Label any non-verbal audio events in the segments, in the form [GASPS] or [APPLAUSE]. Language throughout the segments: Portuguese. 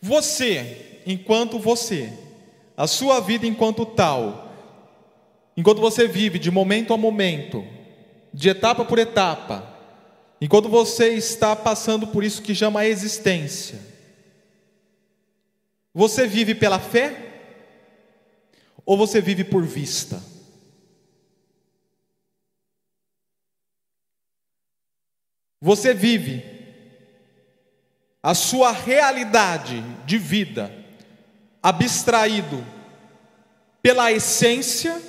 Você, enquanto você, a sua vida enquanto tal, enquanto você vive de momento a momento, de etapa por etapa, enquanto você está passando por isso que chama a existência, você vive pela fé ou você vive por vista? Você vive a sua realidade de vida abstraído pela essência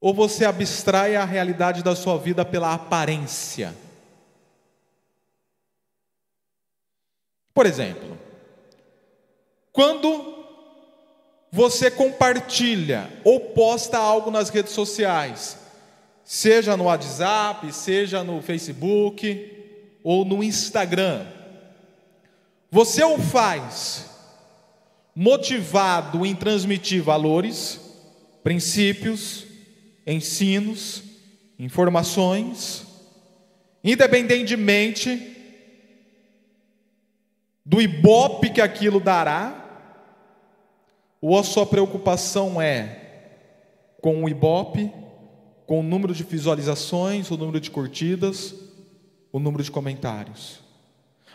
ou você abstrai a realidade da sua vida pela aparência? Por exemplo, quando você compartilha ou posta algo nas redes sociais, seja no WhatsApp, seja no Facebook ou no Instagram, você o faz motivado em transmitir valores, princípios, ensinos, informações, independentemente do ibope que aquilo dará, ou a sua preocupação é com o ibope, com o número de visualizações, o número de curtidas, o número de comentários?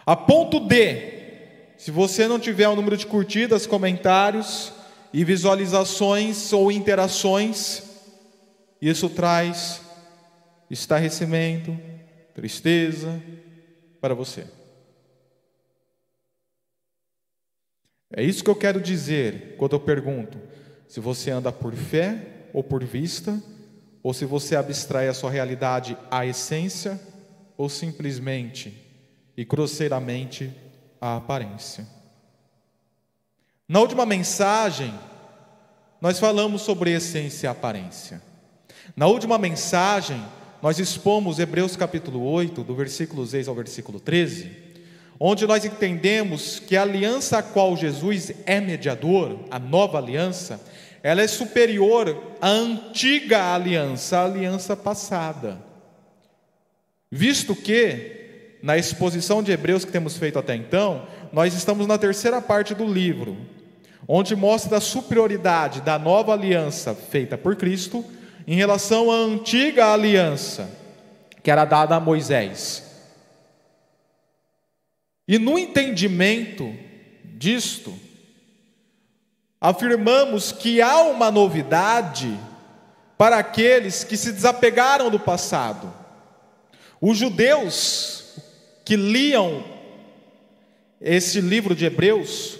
A ponto de, se você não tiver o número de curtidas, comentários e visualizações ou interações, isso traz estarrecimento, tristeza para você. É isso que eu quero dizer quando eu pergunto se você anda por fé ou por vista, ou se você abstrai a sua realidade à essência, ou simplesmente e grosseiramente à aparência. Na última mensagem, nós falamos sobre essência e aparência. Na última mensagem, nós expomos Hebreus capítulo 8, do versículo 6 ao versículo 13 onde nós entendemos que a aliança a qual Jesus é mediador, a nova aliança, ela é superior à antiga aliança, a aliança passada. Visto que, na exposição de Hebreus que temos feito até então, nós estamos na terceira parte do livro, onde mostra a superioridade da nova aliança feita por Cristo em relação à antiga aliança que era dada a Moisés. E no entendimento disto, afirmamos que há uma novidade para aqueles que se desapegaram do passado. Os judeus que liam esse livro de Hebreus,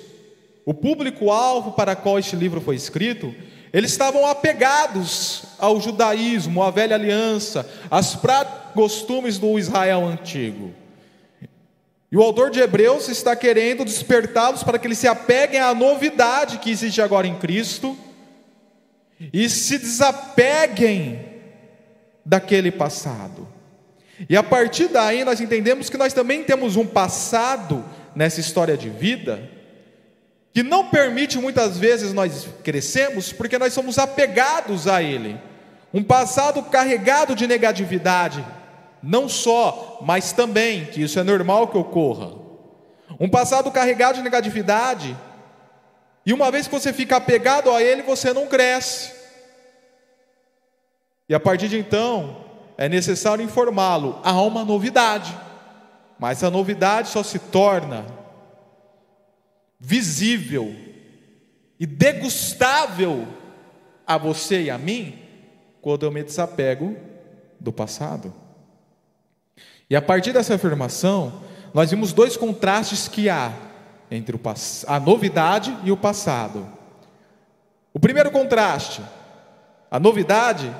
o público-alvo para qual este livro foi escrito, eles estavam apegados ao judaísmo, à velha aliança, práticas costumes do Israel antigo. E o autor de Hebreus está querendo despertá-los para que eles se apeguem à novidade que existe agora em Cristo e se desapeguem daquele passado. E a partir daí nós entendemos que nós também temos um passado nessa história de vida que não permite muitas vezes nós crescemos porque nós somos apegados a ele. Um passado carregado de negatividade, não só, mas também, que isso é normal que ocorra. Um passado carregado de negatividade, e uma vez que você fica apegado a ele, você não cresce. E a partir de então, é necessário informá-lo: há uma novidade, mas a novidade só se torna visível e degustável a você e a mim quando eu me desapego do passado. E a partir dessa afirmação, nós vimos dois contrastes que há entre a novidade e o passado. O primeiro contraste, a novidade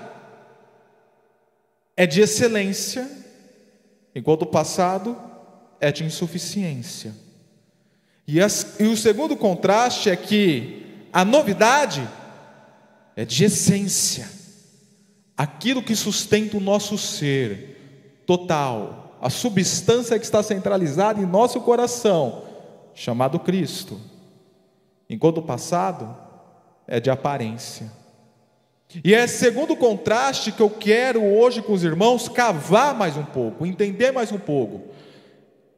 é de excelência, enquanto o passado é de insuficiência. E, as, e o segundo contraste é que a novidade é de essência, aquilo que sustenta o nosso ser total, a substância que está centralizada em nosso coração, chamado Cristo. Enquanto o passado é de aparência. E é segundo contraste que eu quero hoje com os irmãos cavar mais um pouco, entender mais um pouco.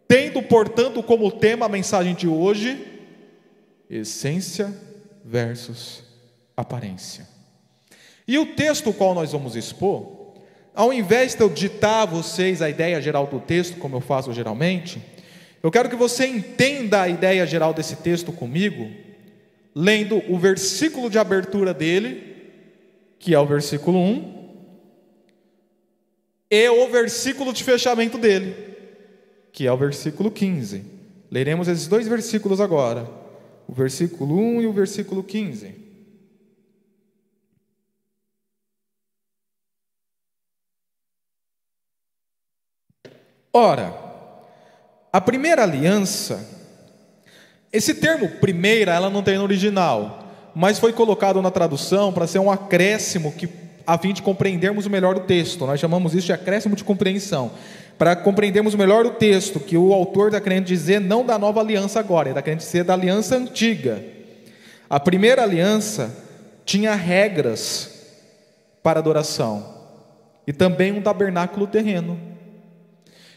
tendo, portanto, como tema a mensagem de hoje, essência versus aparência. E o texto qual nós vamos expor, ao invés de eu ditar a vocês a ideia geral do texto, como eu faço geralmente, eu quero que você entenda a ideia geral desse texto comigo, lendo o versículo de abertura dele, que é o versículo 1, e o versículo de fechamento dele, que é o versículo 15. Leremos esses dois versículos agora, o versículo 1 e o versículo 15. Ora, a primeira aliança, esse termo primeira, ela não tem no original, mas foi colocado na tradução para ser um acréscimo que a fim de compreendermos melhor o texto. Nós chamamos isso de acréscimo de compreensão. Para compreendermos melhor o texto, que o autor está querendo dizer não da nova aliança agora, está querendo dizer da aliança antiga. A primeira aliança tinha regras para adoração e também um tabernáculo terreno.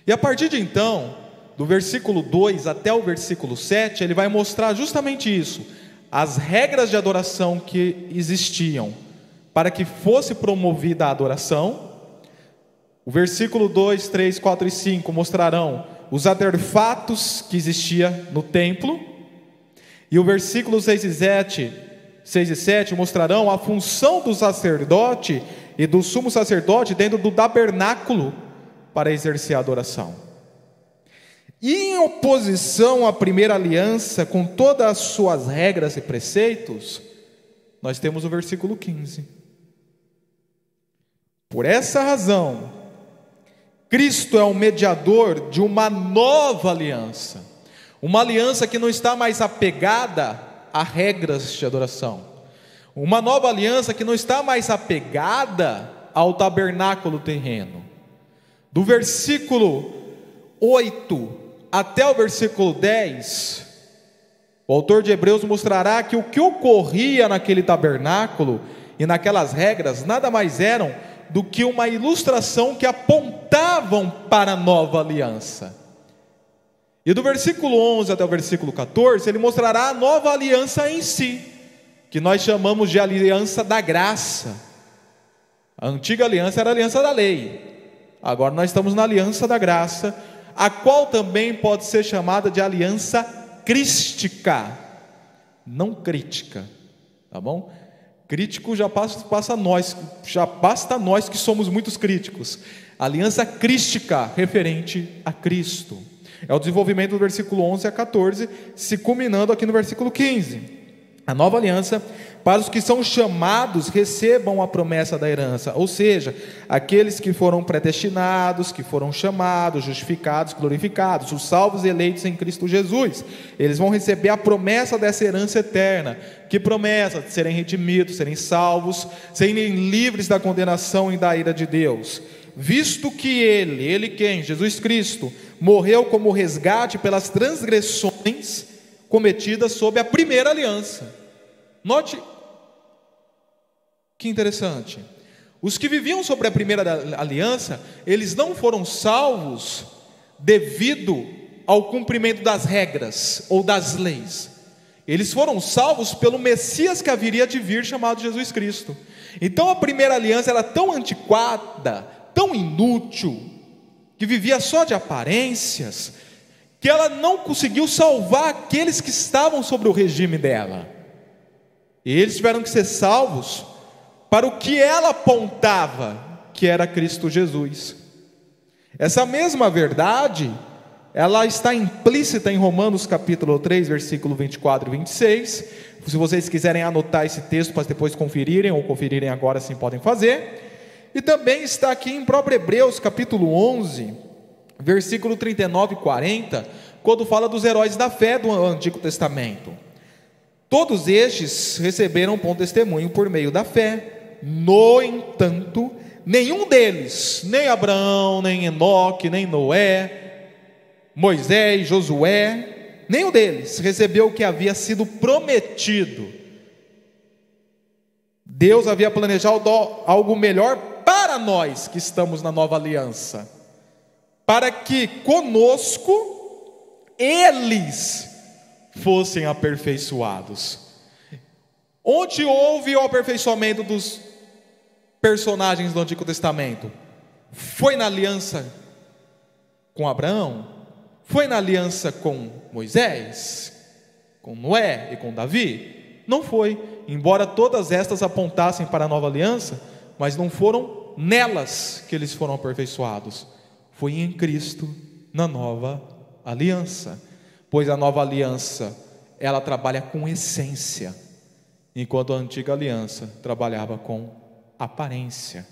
E a partir de então, do versículo 2 até o versículo 7, ele vai mostrar justamente isso, as regras de adoração que existiam para que fosse promovida a adoração. O versículo 2, 3, 4 e 5 mostrarão os artefatos que existia no templo. E o versículo 6 e 7, 6 e 7 mostrarão a função do sacerdote e do sumo sacerdote dentro do tabernáculo para exercer a adoração. E em oposição à primeira aliança, com todas as suas regras e preceitos, nós temos o versículo 15. Por essa razão, Cristo é o mediador de uma nova aliança, uma aliança que não está mais apegada a regras de adoração, uma nova aliança que não está mais apegada ao tabernáculo terreno. Do versículo 8 até o versículo 10, o autor de Hebreus mostrará que o que ocorria naquele tabernáculo e naquelas regras nada mais eram do que uma ilustração que apontavam para a nova aliança. E do versículo 11 até o versículo 14, ele mostrará a nova aliança em si, que nós chamamos de aliança da graça. A antiga aliança era a aliança da lei, agora nós estamos na aliança da graça, a qual também pode ser chamada de aliança crística, não crítica, tá bom? Crítico já passa, passa nós, já basta nós que somos muitos críticos. Aliança crística referente a Cristo. É o desenvolvimento do versículo 11 a 14, se culminando aqui no versículo 15. A nova aliança, para os que são chamados, recebam a promessa da herança, ou seja, aqueles que foram predestinados, que foram chamados, justificados, glorificados, os salvos eleitos em Cristo Jesus, eles vão receber a promessa dessa herança eterna. Que promessa? De serem redimidos, serem salvos, serem livres da condenação e da ira de Deus. Visto que ele, ele quem? Jesus Cristo, morreu como resgate pelas transgressões cometidas sob a primeira aliança Note que interessante. Os que viviam sobre a primeira aliança, eles não foram salvos devido ao cumprimento das regras ou das leis. Eles foram salvos pelo Messias que haveria de vir, chamado Jesus Cristo. Então a primeira aliança era tão antiquada, tão inútil, que vivia só de aparências, que ela não conseguiu salvar aqueles que estavam sobre o regime dela. E eles tiveram que ser salvos para o que ela apontava, que era Cristo Jesus. Essa mesma verdade, ela está implícita em Romanos capítulo 3, versículo 24 e 26. Se vocês quiserem anotar esse texto para depois conferirem, ou conferirem agora, assim podem fazer. E também está aqui em próprio Hebreus capítulo 11, versículo 39 e 40, quando fala dos heróis da fé do Antigo Testamento. Todos estes receberam bom testemunho por meio da fé. No entanto, nenhum deles, nem Abraão, nem Enoque, nem Noé, Moisés, Josué, nenhum deles recebeu o que havia sido prometido. Deus havia planejado algo melhor para nós que estamos na nova aliança, para que conosco eles fossem aperfeiçoados. Onde houve o aperfeiçoamento dos personagens do Antigo Testamento? Foi na aliança com Abraão? Foi na aliança com Moisés? Com Noé e com Davi? Não foi. Embora todas estas apontassem para a nova aliança, mas não foram nelas que eles foram aperfeiçoados. Foi em Cristo, na nova aliança. Pois a nova aliança, ela trabalha com essência, enquanto a antiga aliança trabalhava com aparência.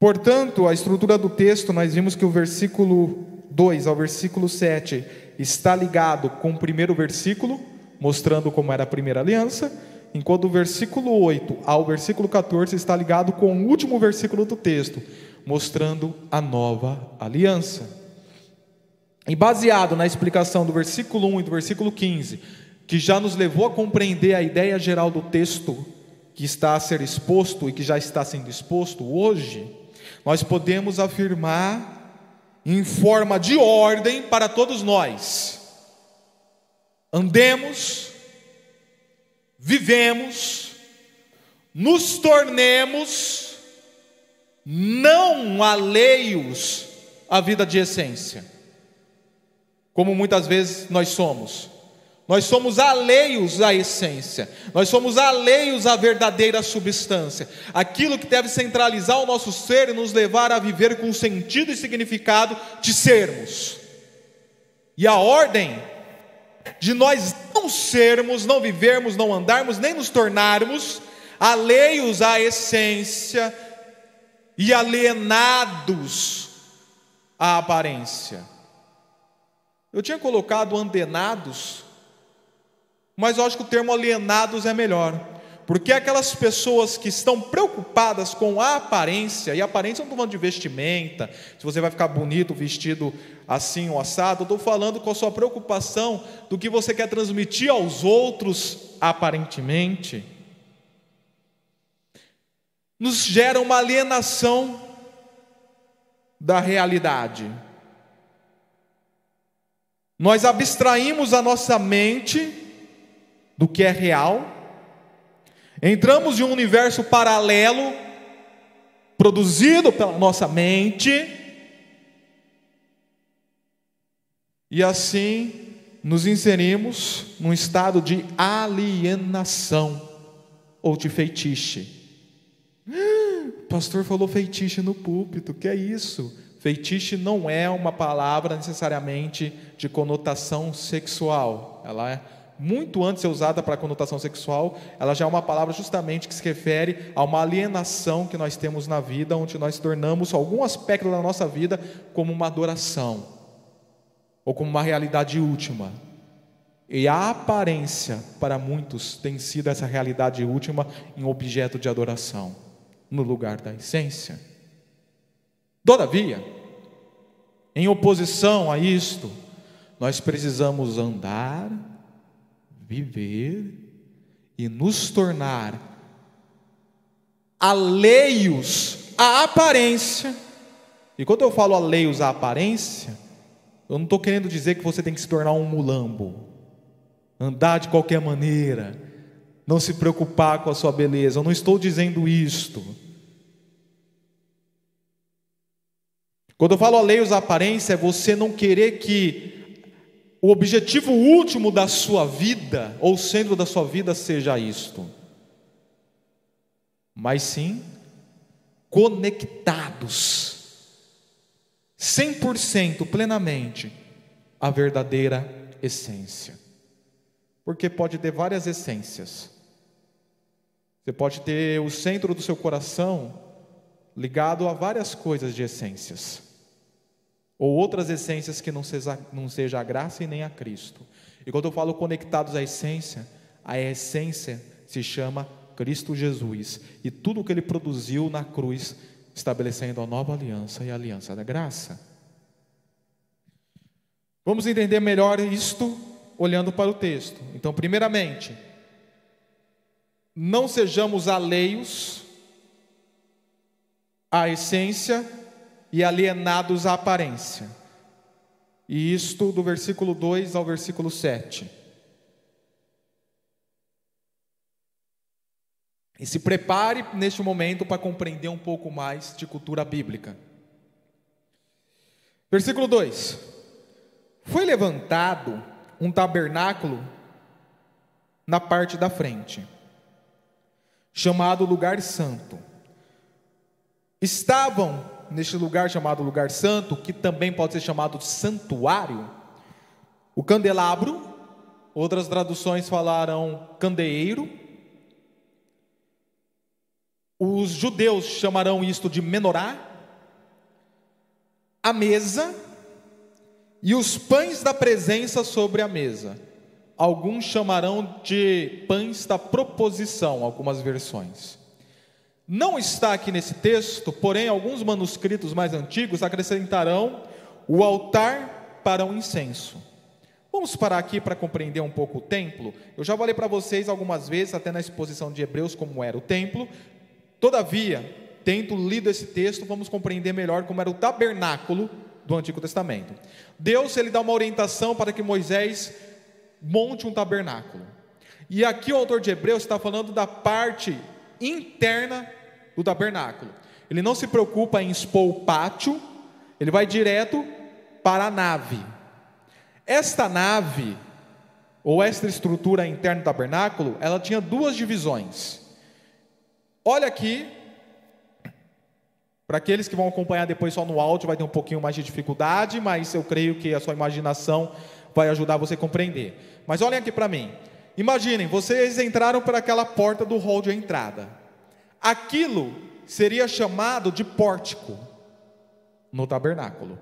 Portanto, a estrutura do texto, nós vimos que o versículo 2 ao versículo 7 está ligado com o primeiro versículo, mostrando como era a primeira aliança, enquanto o versículo 8 ao versículo 14 está ligado com o último versículo do texto, mostrando a nova aliança. E baseado na explicação do versículo 1 e do versículo 15, que já nos levou a compreender a ideia geral do texto que está a ser exposto e que já está sendo exposto hoje, nós podemos afirmar em forma de ordem para todos nós: andemos, vivemos, nos tornemos não alheios à vida de essência, como muitas vezes nós somos. Nós somos alheios à essência, nós somos alheios à verdadeira substância, aquilo que deve centralizar o nosso ser e nos levar a viver com sentido e significado de sermos. E a ordem de nós não sermos, não vivermos, não andarmos, nem nos tornarmos alheios à essência e alienados à aparência. Eu tinha colocado andenados mas eu acho que o termo alienados é melhor. Porque aquelas pessoas que estão preocupadas com a aparência, e aparência eu não estou falando de vestimenta, se você vai ficar bonito vestido assim ou assado, eu estou falando com a sua preocupação do que você quer transmitir aos outros aparentemente, nos gera uma alienação da realidade. Nós abstraímos a nossa mente do que é real, entramos em um universo paralelo, produzido pela nossa mente, e assim nos inserimos num estado de alienação ou de feitiço. O [GASPS] pastor falou feitiço no púlpito, que é isso? Feitiço não é uma palavra necessariamente de conotação sexual, ela é muito antes ser usada para conotação sexual, ela já é uma palavra justamente que se refere a uma alienação que nós temos na vida, onde nós tornamos algum aspecto da nossa vida como uma adoração, ou como uma realidade última. E a aparência, para muitos, tem sido essa realidade última em objeto de adoração, no lugar da essência. Todavia, em oposição a isto, nós precisamos andar viver e nos tornar alheios à aparência. E quando eu falo alheios à aparência, eu não estou querendo dizer que você tem que se tornar um mulambo, andar de qualquer maneira, não se preocupar com a sua beleza. Eu não estou dizendo isto. Quando eu falo alheios à aparência, é você não querer que o objetivo último da sua vida, ou o centro da sua vida, seja isto, mas sim conectados 100% plenamente à verdadeira essência. Porque pode ter várias essências. Você pode ter o centro do seu coração ligado a várias coisas de essências ou outras essências que não seja, não seja a graça e nem a Cristo. E quando eu falo conectados à essência, a essência se chama Cristo Jesus e tudo o que ele produziu na cruz, estabelecendo a nova aliança e a aliança da graça. Vamos entender melhor isto olhando para o texto. Então, primeiramente, não sejamos alheios à essência e alienados à aparência. E isto do versículo 2 ao versículo 7. E se prepare neste momento para compreender um pouco mais de cultura bíblica. Versículo 2: Foi levantado um tabernáculo na parte da frente, chamado Lugar Santo. Estavam neste lugar chamado Lugar Santo, que também pode ser chamado Santuário, o candelabro, outras traduções falaram candeeiro, os judeus chamarão isto de menorá, a mesa e os pães da presença sobre a mesa. Alguns chamarão de pães da proposição, algumas versões. Não está aqui nesse texto, porém, alguns manuscritos mais antigos acrescentarão o altar para o incenso. Vamos parar aqui para compreender um pouco o templo. Eu já falei para vocês algumas vezes, até na exposição de Hebreus, como era o templo, Todavia, tendo lido esse texto, vamos compreender melhor como era o tabernáculo do Antigo Testamento. Deus ele dá uma orientação para que Moisés monte um tabernáculo. E aqui o autor de Hebreus está falando da parte interna do tabernáculo. Ele não se preocupa em expor o pátio, ele vai direto para a nave. Esta nave, ou esta estrutura interna do tabernáculo, ela tinha duas divisões. Olha aqui, para aqueles que vão acompanhar depois só no áudio, vai ter um pouquinho mais de dificuldade, mas eu creio que a sua imaginação vai ajudar você a compreender. Mas olhem aqui para mim. Imaginem, vocês entraram por aquela porta do hall de entrada. Aquilo seria chamado de pórtico no tabernáculo.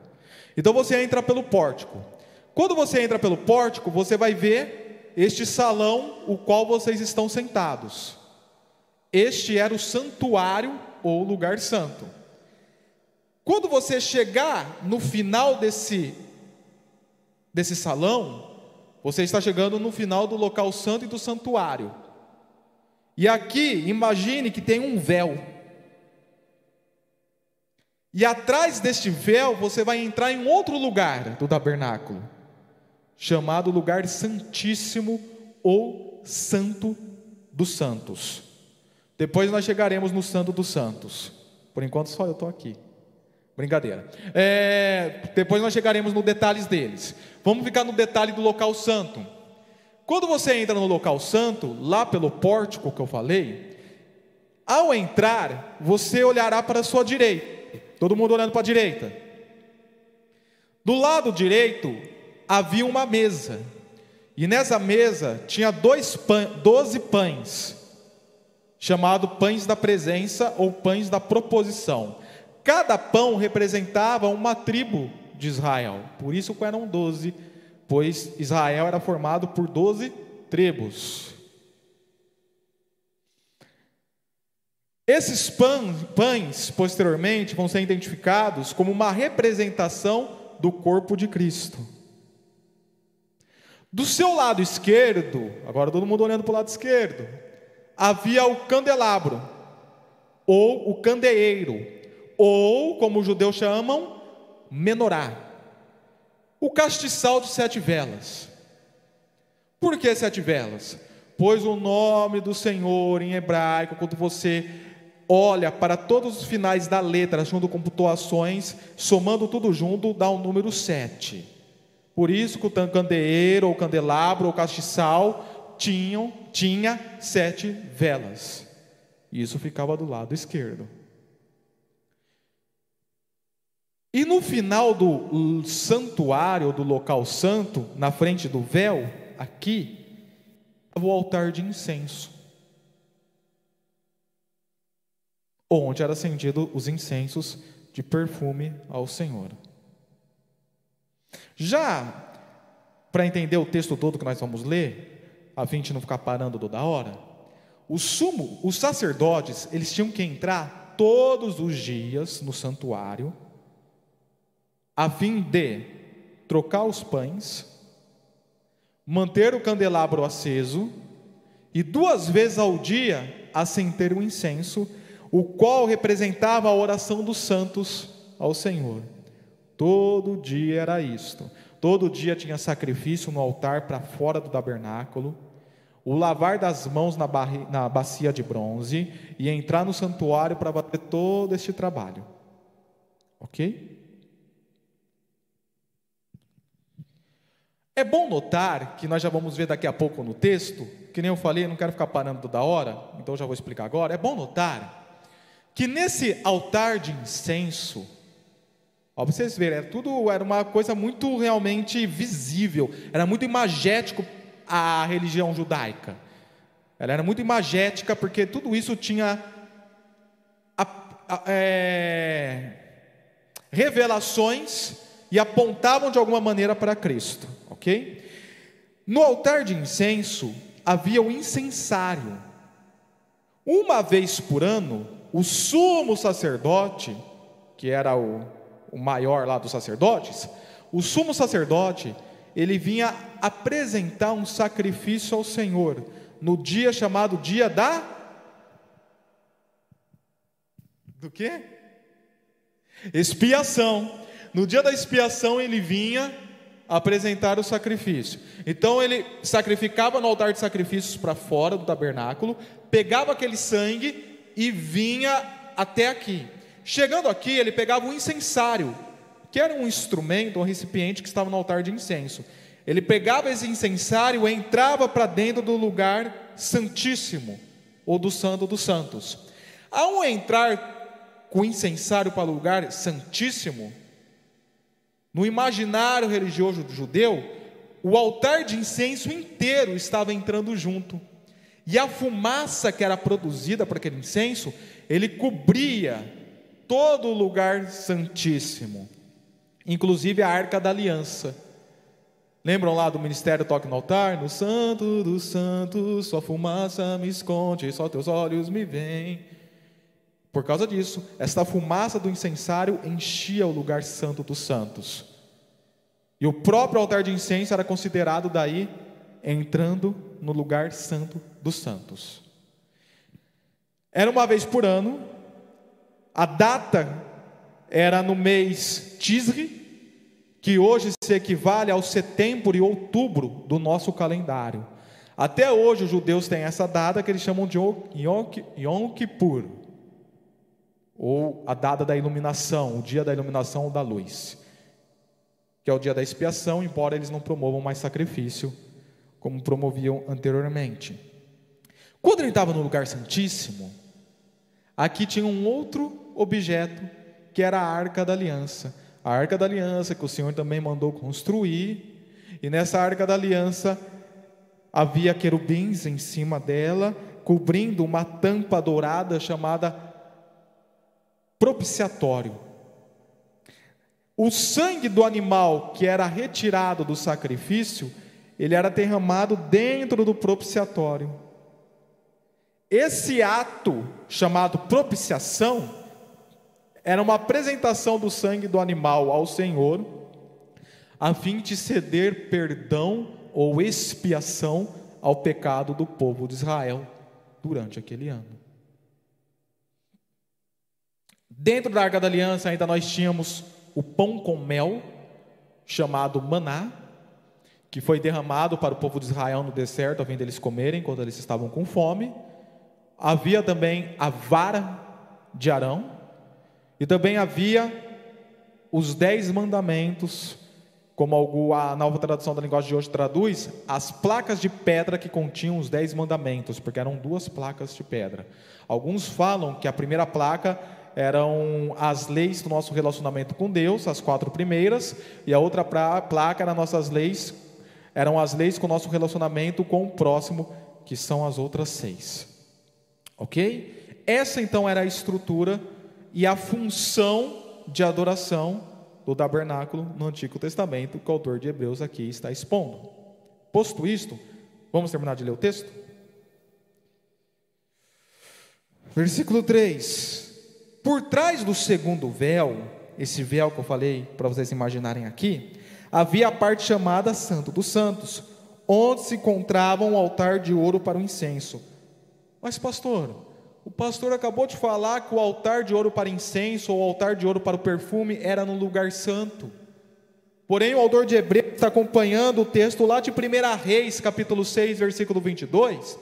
Então você entra pelo pórtico. Quando você entra pelo pórtico, você vai ver este salão, o qual vocês estão sentados. Este era o santuário ou lugar santo. Quando você chegar no final desse desse salão, você está chegando no final do local santo e do santuário. E aqui, imagine que tem um véu. E atrás deste véu, você vai entrar em outro lugar do tabernáculo, chamado lugar santíssimo ou santo dos santos. Depois nós chegaremos no Santo dos Santos. Por enquanto só eu estou aqui. Brincadeira. É, depois nós chegaremos nos detalhes deles. Vamos ficar no detalhe do local santo. Quando você entra no local santo, lá pelo pórtico que eu falei, ao entrar, você olhará para a sua direita. Todo mundo olhando para a direita. Do lado direito havia uma mesa. E nessa mesa tinha dois pães, doze pães chamado pães da presença ou pães da proposição. Cada pão representava uma tribo de Israel, por isso eram doze, pois Israel era formado por doze tribos. Esses pães, posteriormente, vão ser identificados como uma representação do corpo de Cristo. Do seu lado esquerdo, agora todo mundo olhando para o lado esquerdo, havia o candelabro, ou o candeeiro, ou, como os judeus chamam, menorá. O castiçal de sete velas. Por que sete velas? Pois o nome do Senhor em hebraico, quando você olha para todos os finais da letra, junto com pontuações, somando tudo junto, dá o um número sete. Por isso que o candeeiro, ou candelabro, ou castiçal tinham, tinha sete velas. Isso ficava do lado esquerdo. E no final do santuário, do local santo, na frente do véu, aqui, o altar de incenso. Onde era acendido os incensos de perfume ao Senhor. Já para entender o texto todo que nós vamos ler, a fim de não ficar parando toda hora, o sumo, os sacerdotes, eles tinham que entrar todos os dias no santuário, a fim de trocar os pães, manter o candelabro aceso e duas vezes ao dia acender o incenso, o qual representava a oração dos santos ao Senhor. Todo dia era isto. Todo dia tinha sacrifício no altar para fora do tabernáculo, o lavar das mãos na, barri, na bacia de bronze e entrar no santuário para bater todo este trabalho. Ok? É bom notar que nós já vamos ver daqui a pouco no texto, que nem eu falei, não quero ficar parando toda hora, então já vou explicar agora. É bom notar que nesse altar de incenso, Ó, vocês verem, era tudo era uma coisa muito realmente visível, era muito imagético a religião judaica. Ela era muito imagética porque tudo isso tinha a, a, é, revelações e apontavam de alguma maneira para Cristo, ok? No altar de incenso havia o incensário. Uma vez por ano, o sumo sacerdote, que era o o maior lá dos sacerdotes, o sumo sacerdote, ele vinha apresentar um sacrifício ao Senhor no dia chamado dia da do quê? Expiação. No dia da expiação ele vinha apresentar o sacrifício. Então ele sacrificava no altar de sacrifícios para fora do tabernáculo, pegava aquele sangue e vinha até aqui. Chegando aqui, ele pegava um incensário, que era um instrumento, um recipiente que estava no altar de incenso. Ele pegava esse incensário e entrava para dentro do lugar santíssimo, ou do santo dos santos. Ao entrar com o incensário para o lugar santíssimo, no imaginário religioso judeu, o altar de incenso inteiro estava entrando junto. E a fumaça que era produzida por aquele incenso, ele cobria todo o lugar santíssimo, inclusive a arca da aliança. Lembram lá do ministério Toque no Altar? No santo dos santos, sua fumaça me esconde, só teus olhos me veem. Por causa disso, esta fumaça do incensário enchia o lugar santo dos santos. E o próprio altar de incenso era considerado daí entrando no lugar santo dos santos. Era uma vez por ano, a data era no mês Tisri, que hoje se equivale ao setembro e outubro do nosso calendário. Até hoje os judeus têm essa data que eles chamam de Yom Kippur, ou a data da iluminação, o dia da iluminação da luz, que é o dia da expiação, embora eles não promovam mais sacrifício, como promoviam anteriormente. Quando ele estava no lugar santíssimo, aqui tinha um outro objeto, que era a arca da aliança. A arca da aliança que o Senhor também mandou construir, e nessa arca da aliança havia querubins em cima dela, cobrindo uma tampa dourada chamada propiciatório. O sangue do animal que era retirado do sacrifício, ele era derramado dentro do propiciatório. Esse ato chamado propiciação era uma apresentação do sangue do animal ao Senhor, a fim de ceder perdão ou expiação ao pecado do povo de Israel durante aquele ano. Dentro da Arca da Aliança ainda nós tínhamos o pão com mel, chamado maná, que foi derramado para o povo de Israel no deserto, a fim deles comerem quando eles estavam com fome. Havia também a vara de Arão, e também havia os dez mandamentos, como a nova tradução da linguagem de hoje traduz, as placas de pedra que continham os dez mandamentos, porque eram duas placas de pedra. Alguns falam que a primeira placa eram as leis do nosso relacionamento com Deus, as quatro primeiras, e a outra placa eram nossas leis, eram as leis com o nosso relacionamento com o próximo, que são as outras seis. Ok? Essa então era a estrutura e a função de adoração do tabernáculo no Antigo Testamento, que o autor de Hebreus aqui está expondo. Posto isto, vamos terminar de ler o texto? Versículo 3: Por trás do segundo véu, esse véu que eu falei para vocês imaginarem aqui, havia a parte chamada Santo dos Santos, onde se encontrava um altar de ouro para o incenso. Mas, pastor, o pastor acabou de falar que o altar de ouro para incenso ou o altar de ouro para o perfume era no lugar santo. Porém, o autor de Hebreus está acompanhando o texto lá de 1 Reis, capítulo 6, versículo 22,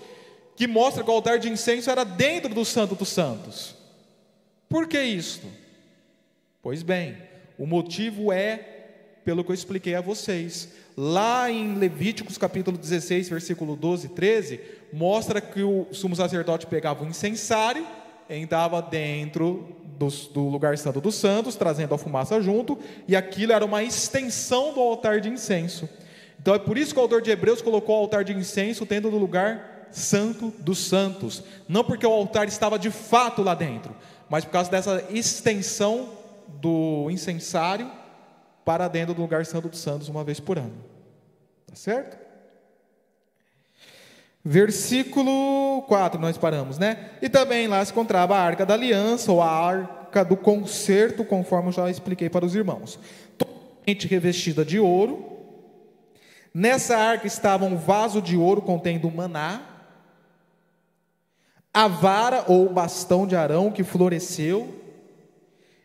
que mostra que o altar de incenso era dentro do Santo dos Santos. Por que isto? Pois bem, o motivo é pelo que eu expliquei a vocês. Lá em Levíticos capítulo 16, versículo 12 e 13, mostra que o sumo sacerdote pegava o incensário, entrava dentro do, do, lugar santo dos santos, trazendo a fumaça junto, e aquilo era uma extensão do altar de incenso. Então é por isso que o autor de Hebreus colocou o altar de incenso dentro do lugar santo dos santos, não porque o altar estava de fato lá dentro, mas por causa dessa extensão do incensário para dentro do lugar santo dos santos uma vez por ano. Tá certo? Versículo 4, nós paramos, né? E também lá se encontrava a arca da aliança, ou a arca do concerto, conforme eu já expliquei para os irmãos. Totalmente revestida de ouro. Nessa arca estava um vaso de ouro contendo maná, a vara ou bastão de Arão que floresceu,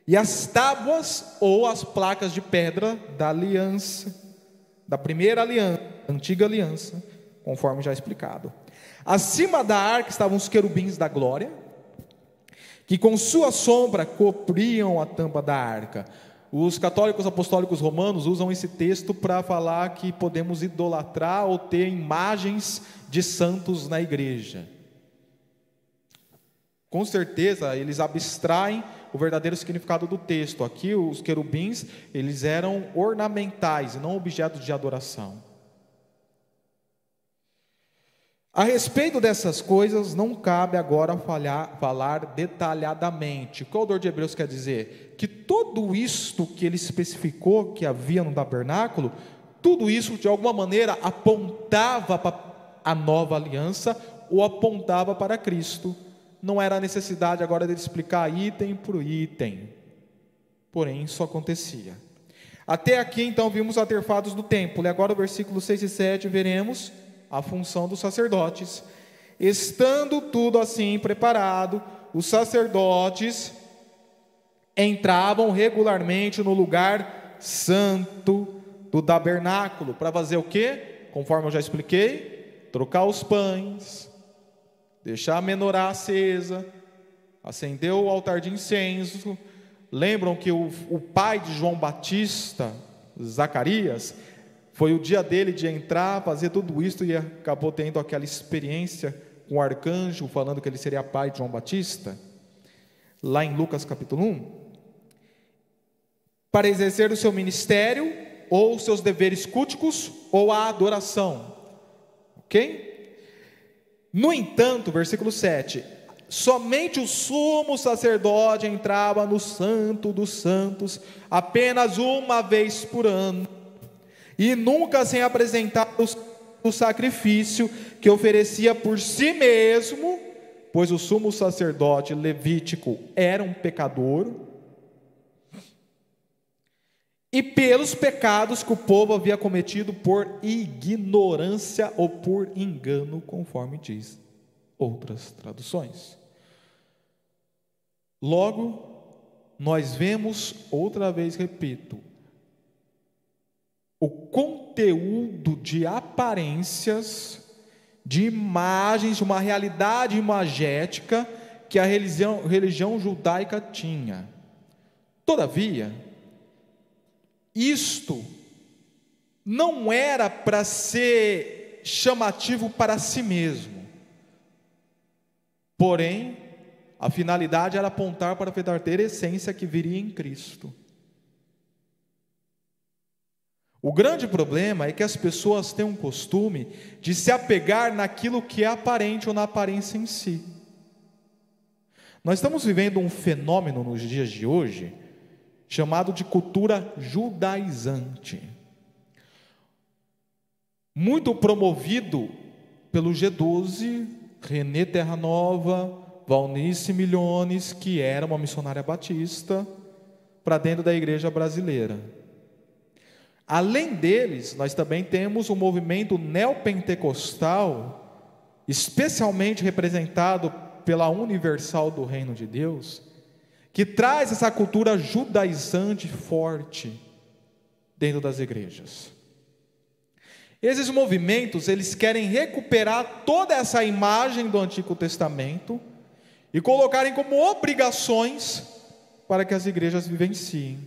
e as tábuas ou as placas de pedra da aliança, da primeira aliança, antiga aliança, conforme já explicado. Acima da arca estavam os querubins da glória, que com sua sombra cobriam a tampa da arca. Os católicos apostólicos romanos usam esse texto para falar que podemos idolatrar ou ter imagens de santos na igreja. Com certeza, eles abstraem o verdadeiro significado do texto. Aqui, os querubins, eles eram ornamentais não objetos de adoração. A respeito dessas coisas, não cabe agora falhar, falar detalhadamente. O que o autor de Hebreus quer dizer? Que tudo isto que ele especificou que havia no tabernáculo, tudo isso de alguma maneira apontava para a nova aliança ou apontava para Cristo. Não era a necessidade agora de explicar item por item. Porém, isso acontecia. Até aqui, então, vimos os aterfados do templo. E agora, o versículo 6 e 7, veremos a função dos sacerdotes. Estando tudo assim preparado, os sacerdotes entravam regularmente no lugar santo do tabernáculo para fazer o quê? Conforme eu já expliquei, trocar os pães, deixar a menorá acesa, acender o altar de incenso. Lembram que o, o pai de João Batista, Zacarias, foi o dia dele de entrar, fazer tudo isso e acabou tendo aquela experiência com o arcanjo falando que ele seria pai de João Batista, lá em Lucas capítulo 1. Para exercer o seu ministério, ou seus deveres culticos, ou a adoração. Ok? No entanto, versículo 7: somente o sumo sacerdote entrava no Santo dos Santos apenas uma vez por ano e nunca sem apresentar o sacrifício que oferecia por si mesmo, pois o sumo sacerdote levítico era um pecador, e pelos pecados que o povo havia cometido por ignorância ou por engano, conforme diz outras traduções. Logo, nós vemos, outra vez repito, o conteúdo de aparências, de imagens, de uma realidade imagética que a religião, religião judaica tinha. Todavia, isto não era para ser chamativo para si mesmo. Porém, a finalidade era apontar para a verdadeira essência que viria em Cristo. O grande problema é que as pessoas têm um costume de se apegar naquilo que é aparente ou na aparência em si. Nós estamos vivendo um fenômeno nos dias de hoje chamado de cultura judaizante. Muito promovido pelo G12, René Terra Nova, Valnice Milhones, que era uma missionária batista, para dentro da igreja brasileira. Além deles, nós também temos o movimento neopentecostal, especialmente representado pela Universal do Reino de Deus, que traz essa cultura judaizante forte dentro das igrejas. Esses movimentos, eles querem recuperar toda essa imagem do Antigo Testamento e colocarem como obrigações para que as igrejas vivenciem.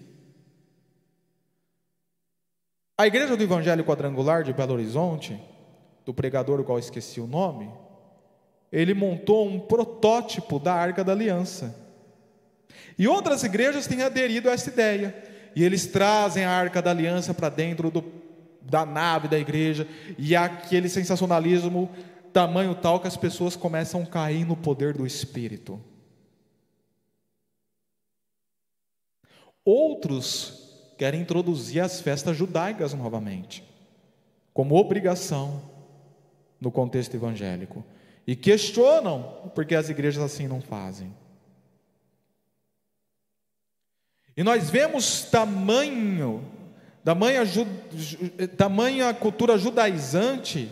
A igreja do Evangelho Quadrangular de Belo Horizonte, do pregador, o qual esqueci o nome, ele montou um protótipo da Arca da Aliança. E outras igrejas têm aderido a essa ideia. E eles trazem a Arca da Aliança para dentro do, da nave da igreja, e aquele sensacionalismo tamanho tal que as pessoas começam a cair no poder do Espírito. Outros querem introduzir as festas judaicas novamente, como obrigação no contexto evangélico, e questionam porque as igrejas assim não fazem. E nós vemos tamanho, tamanha, tamanha cultura judaizante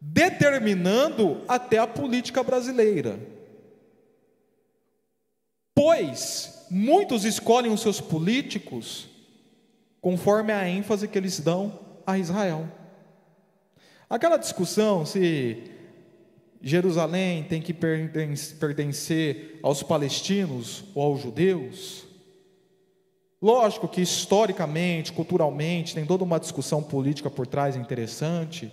determinando até a política brasileira. Pois muitos escolhem os seus políticos conforme a ênfase que eles dão a Israel. Aquela discussão se Jerusalém tem que pertencer aos palestinos ou aos judeus. Lógico que historicamente, culturalmente, tem toda uma discussão política por trás interessante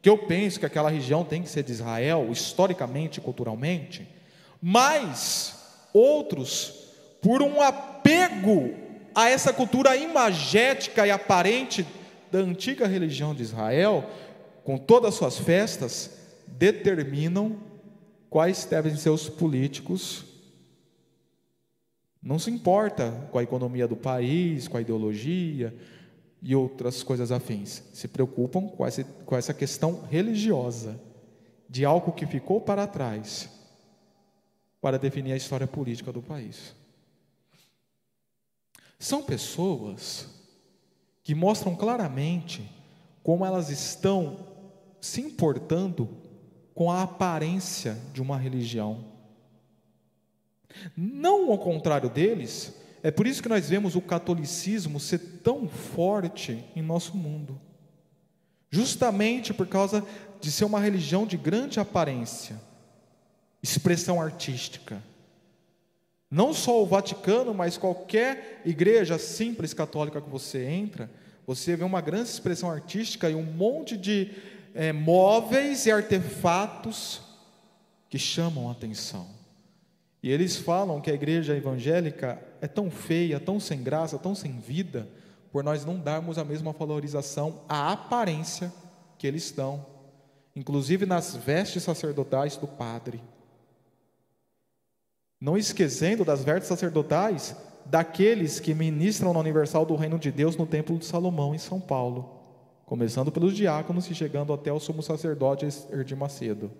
que eu penso que aquela região tem que ser de Israel, historicamente culturalmente, mas outros, por um apego a essa cultura imagética e aparente da antiga religião de Israel, com todas as suas festas, determinam quais devem ser os políticos. Não se importa com a economia do país, com a ideologia, e outras coisas afins. Se preocupam com essa, com essa questão religiosa, de algo que ficou para trás, para definir a história política do país. São pessoas que mostram claramente como elas estão se importando com a aparência de uma religião. Não ao contrário deles, é por isso que nós vemos o catolicismo ser tão forte em nosso mundo. Justamente por causa de ser uma religião de grande aparência, expressão artística. Não só o Vaticano, mas qualquer igreja simples católica que você entra, você vê uma grande expressão artística e um monte de é, móveis e artefatos que chamam a atenção. E eles falam que a igreja evangélica é tão feia, tão sem graça, tão sem vida, por nós não darmos a mesma valorização à aparência que eles dão, inclusive nas vestes sacerdotais do padre. Não esquecendo das vestes sacerdotais daqueles que ministram na Universal do Reino de Deus no Templo de Salomão, em São Paulo, começando pelos diáconos e chegando até o sumo sacerdote Erdir Macedo.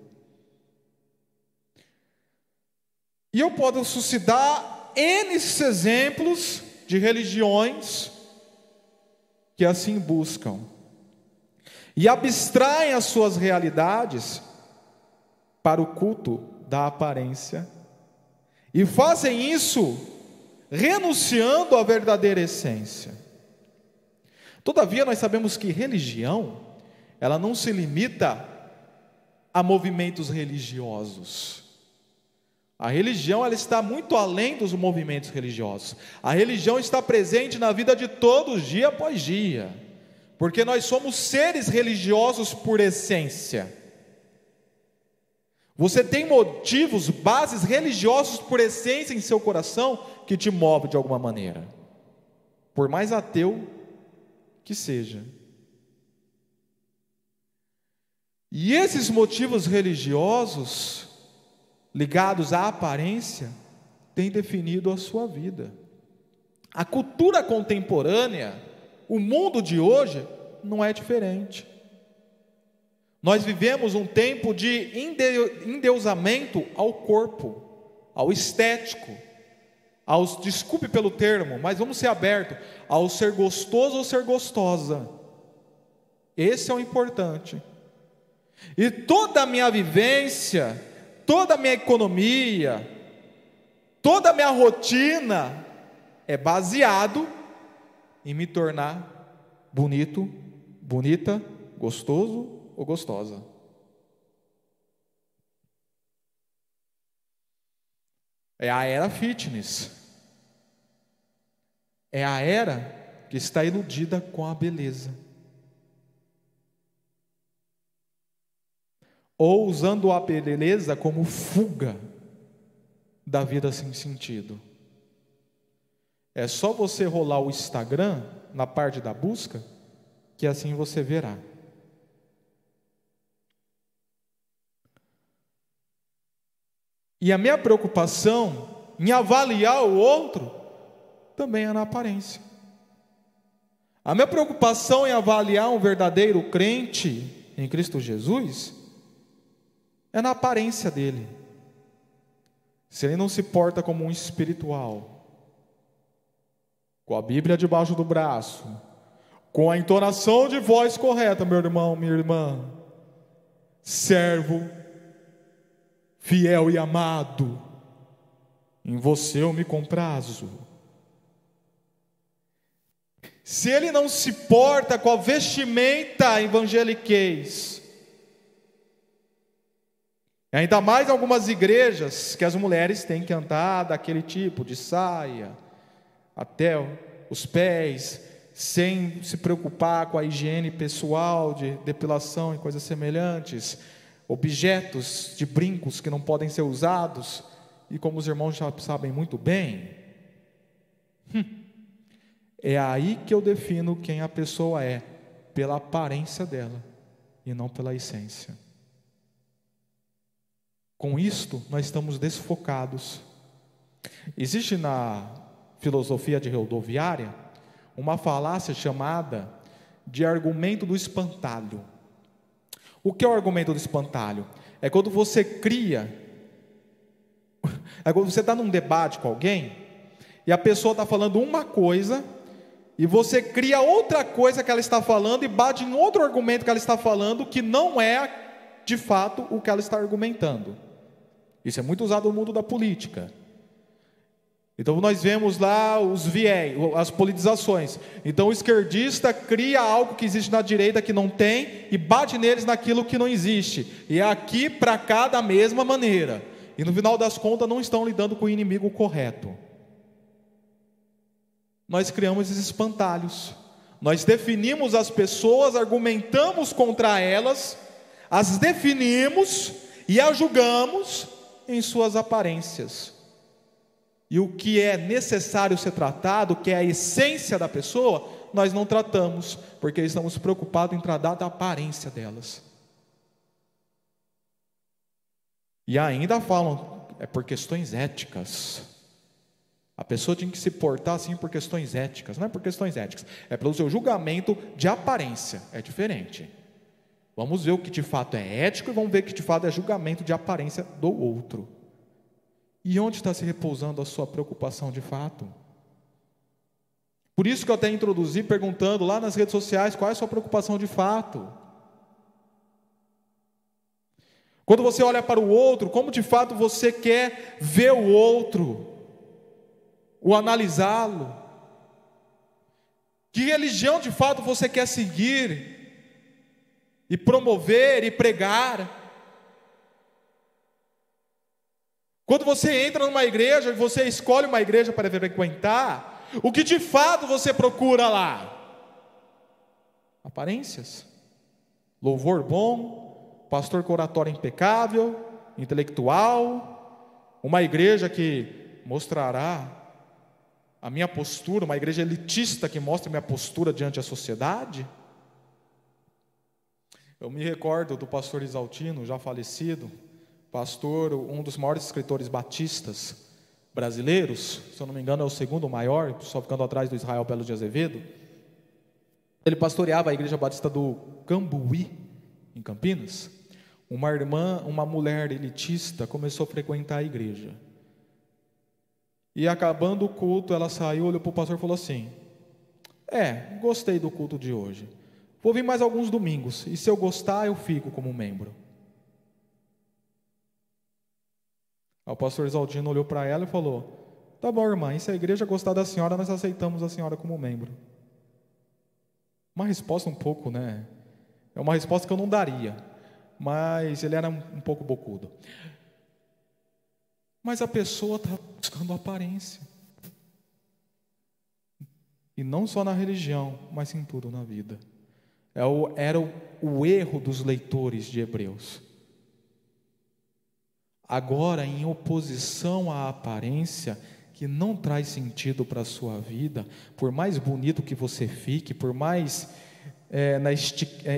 E eu posso suscitar N exemplos de religiões que assim buscam e abstraem as suas realidades para o culto da aparência e fazem isso renunciando à verdadeira essência. Todavia, nós sabemos que religião, ela não se limita a movimentos religiosos. A religião ela está muito além dos movimentos religiosos. A religião está presente na vida de todos, dia após dia, porque nós somos seres religiosos por essência. Você tem motivos, bases religiosos por essência em seu coração que te move de alguma maneira, por mais ateu que seja. E esses motivos religiosos ligados à aparência têm definido a sua vida. A cultura contemporânea, o mundo de hoje, não é diferente. Nós vivemos um tempo de endeusamento ao corpo, ao estético, aos, desculpe pelo termo, mas vamos ser abertos, ao ser gostoso ou ser gostosa. Esse é o importante. E toda a minha vivência, toda a minha economia, toda a minha rotina é baseado em me tornar bonito, bonita, gostoso ou gostosa. É a era fitness. É a era que está iludida com a beleza. Ou usando a beleza como fuga da vida sem sentido. É só você rolar o Instagram na parte da busca, que assim você verá. E a minha preocupação em avaliar o outro também é na aparência. A minha preocupação em avaliar um verdadeiro crente em Cristo Jesus é na aparência dele. Se ele não se porta como um espiritual, com a Bíblia debaixo do braço, com a entonação de voz correta, meu irmão, minha irmã, servo fiel e amado, em você eu me comprazo. Se ele não se porta com a vestimenta evangeliquez, ainda mais algumas igrejas que as mulheres têm que andar daquele tipo de saia até os pés, sem se preocupar com a higiene pessoal de depilação e coisas semelhantes objetos de brincos que não podem ser usados, e como os irmãos já sabem muito bem, hum, é aí que eu defino quem a pessoa é, pela aparência dela e não pela essência. Com isto, nós estamos desfocados. Existe na filosofia de rodoviária uma falácia chamada de argumento do espantalho. O que é o argumento do espantalho? É quando você cria, é quando você está num debate com alguém e a pessoa está falando uma coisa e você cria outra coisa que ela está falando e bate em outro argumento que ela está falando que não é de fato o que ela está argumentando. Isso é muito usado no mundo da política. Então nós vemos lá os viés, as politizações. Então o esquerdista cria algo que existe na direita que não tem e bate neles naquilo que não existe. E é aqui para cá da mesma maneira. E no final das contas não estão lidando com o inimigo correto. Nós criamos esses espantalhos. Nós definimos as pessoas, argumentamos contra elas, as definimos e as julgamos em suas aparências. E o que é necessário ser tratado, que é a essência da pessoa, nós não tratamos, porque estamos preocupados em tratar da aparência delas. E ainda falam, é por questões éticas. A pessoa tem que se portar assim por questões éticas, não é por questões éticas, é pelo seu julgamento de aparência, é diferente. Vamos ver o que de fato é ético e vamos ver o que de fato é julgamento de aparência do outro. E onde está se repousando a sua preocupação de fato? Por isso que eu até introduzi perguntando lá nas redes sociais qual é a sua preocupação de fato. Quando você olha para o outro, como de fato você quer ver o outro, o analisá-lo? Que religião de fato você quer seguir e promover e pregar? Quando você entra numa igreja e você escolhe uma igreja para frequentar, o que de fato você procura lá? Aparências. Louvor bom, pastor com oratório impecável, intelectual, uma igreja que mostrará a minha postura, uma igreja elitista que mostra a minha postura diante da sociedade. Eu me recordo do pastor Isaltino, já falecido, pastor, um dos maiores escritores batistas brasileiros, se eu não me engano é o segundo maior, só ficando atrás do Israel Belo de Azevedo. Ele pastoreava a igreja batista do Cambuí, em Campinas. Uma irmã, uma mulher elitista, começou a frequentar a igreja. E acabando o culto, ela saiu, olhou para o pastor e falou assim: É, gostei do culto de hoje. Vou vir mais alguns domingos, e se eu gostar, eu fico como membro. O pastor Isaldino olhou para ela e falou: Tá bom, irmã, e se a igreja gostar da senhora, nós aceitamos a senhora como membro. Uma resposta um pouco, né? É uma resposta que eu não daria, mas ele era um pouco bocudo. Mas a pessoa está buscando aparência. E não só na religião, mas em tudo na vida. É era o, erro dos leitores de Hebreus. Agora, em oposição à aparência, que não traz sentido para a sua vida, por mais bonito que você fique, por mais é, na é,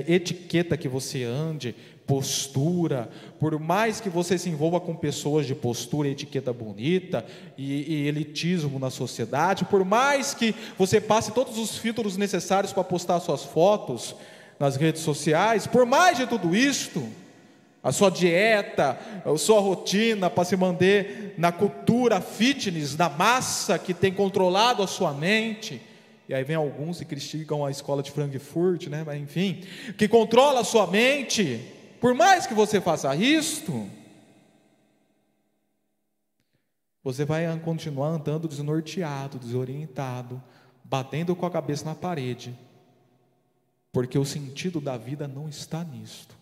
etiqueta que você ande, postura, por mais que você se envolva com pessoas de postura etiqueta bonita e, e elitismo na sociedade, por mais que você passe todos os filtros necessários para postar suas fotos nas redes sociais, por mais de tudo isto, a sua dieta, a sua rotina para se manter na cultura fitness, na massa que tem controlado a sua mente. E aí vem alguns e criticam a escola de Frankfurt, né? Mas enfim, que controla a sua mente. Por mais que você faça isto, você vai continuar andando desnorteado, desorientado, batendo com a cabeça na parede, porque o sentido da vida não está nisto.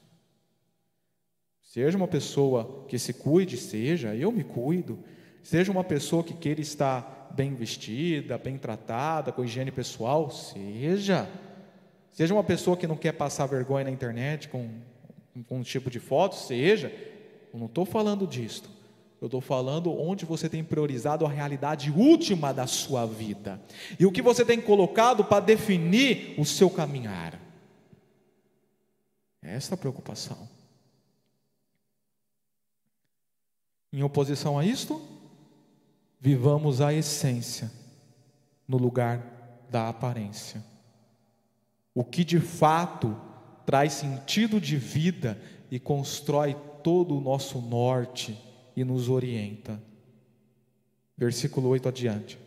Seja uma pessoa que se cuide, seja, eu me cuido, seja uma pessoa que queira estar bem vestida, bem tratada, com higiene pessoal, seja. Seja uma pessoa que não quer passar vergonha na internet com com um tipo de foto, seja, eu não estou falando disto. Eu estou falando onde você tem priorizado a realidade última da sua vida e o que você tem colocado para definir o seu caminhar. Esta é a preocupação. Em oposição a isto, vivamos a essência no lugar da aparência. O que de fato traz sentido de vida e constrói todo o nosso norte e nos orienta. Versículo 8 adiante.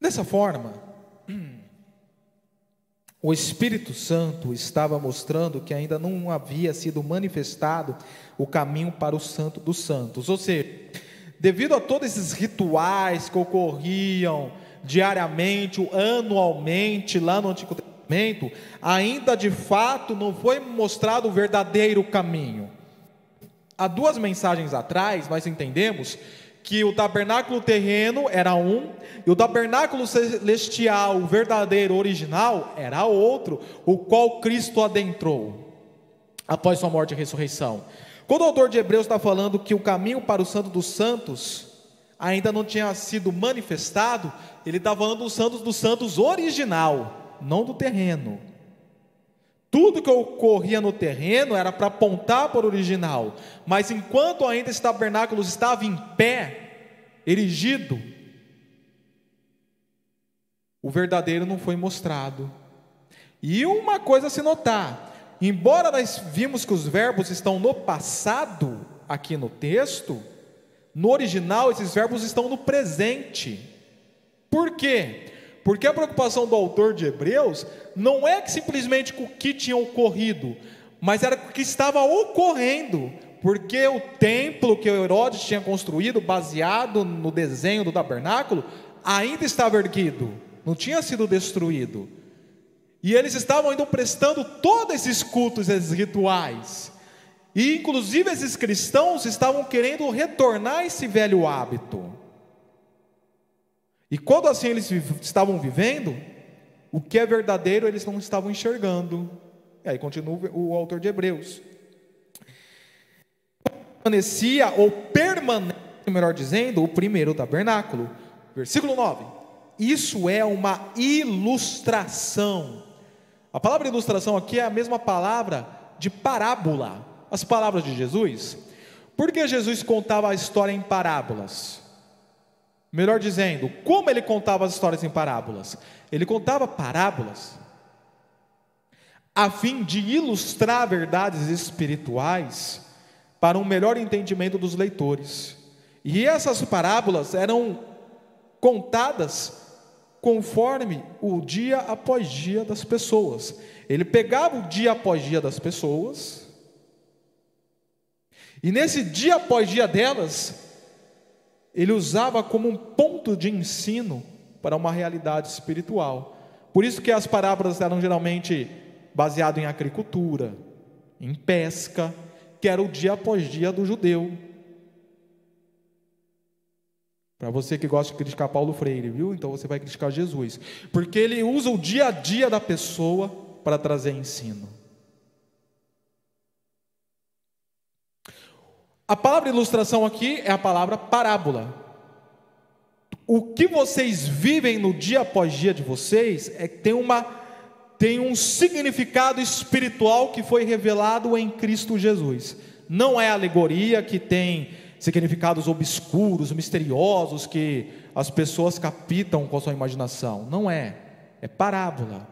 Dessa forma, o Espírito Santo estava mostrando que ainda não havia sido manifestado o caminho para o Santo dos Santos. Ou seja, devido a todos esses rituais que ocorriam diariamente, anualmente, lá no Antigo Testamento, ainda de fato não foi mostrado o verdadeiro caminho. Há duas mensagens atrás, nós entendemos que o tabernáculo terreno era um e o tabernáculo celestial, o verdadeiro original, era outro, o qual Cristo adentrou após sua morte e ressurreição. Quando o autor de Hebreus está falando que o caminho para o Santo dos Santos ainda não tinha sido manifestado, ele está falando do Santos dos Santos original, não do terreno. Tudo que ocorria no terreno era para apontar para o original, mas enquanto ainda esse tabernáculo estava em pé, erigido, o verdadeiro não foi mostrado. E uma coisa a se notar: embora nós vimos que os verbos estão no passado, aqui no texto, no original esses verbos estão no presente. Por quê? Porque a preocupação do autor de Hebreus não é que simplesmente com o que tinha ocorrido, mas era o que estava ocorrendo, porque o templo que Herodes tinha construído, baseado no desenho do tabernáculo, ainda estava erguido, não tinha sido destruído. E eles estavam ainda prestando todos esses cultos, esses rituais. E inclusive esses cristãos estavam querendo retornar esse velho hábito. E quando assim eles estavam vivendo, o que é verdadeiro eles não estavam enxergando. E aí continua o autor de Hebreus. Permanecia, ou permanece, melhor dizendo, o primeiro tabernáculo. Versículo 9. Isso é uma ilustração. A palavra ilustração aqui é a mesma palavra de parábola. As palavras de Jesus. Por que Jesus contava a história em parábolas? Melhor dizendo, como ele contava as histórias em parábolas? Ele contava parábolas a fim de ilustrar verdades espirituais para um melhor entendimento dos leitores. E essas parábolas eram contadas conforme o dia após dia das pessoas. Ele pegava o dia após dia das pessoas, e nesse dia após dia delas, ele usava como um ponto de ensino para uma realidade espiritual. Por isso que as parábolas eram geralmente baseadas em agricultura, em pesca, que era o dia após dia do judeu. Para você que gosta de criticar Paulo Freire, viu? Então você vai criticar Jesus. Porque ele usa o dia a dia da pessoa para trazer ensino. A palavra ilustração aqui é a palavra parábola. O que vocês vivem no dia após dia de vocês é tem uma tem um significado espiritual que foi revelado em Cristo Jesus. Não é alegoria que tem significados obscuros, misteriosos que as pessoas captam com a sua imaginação. Não é. É parábola.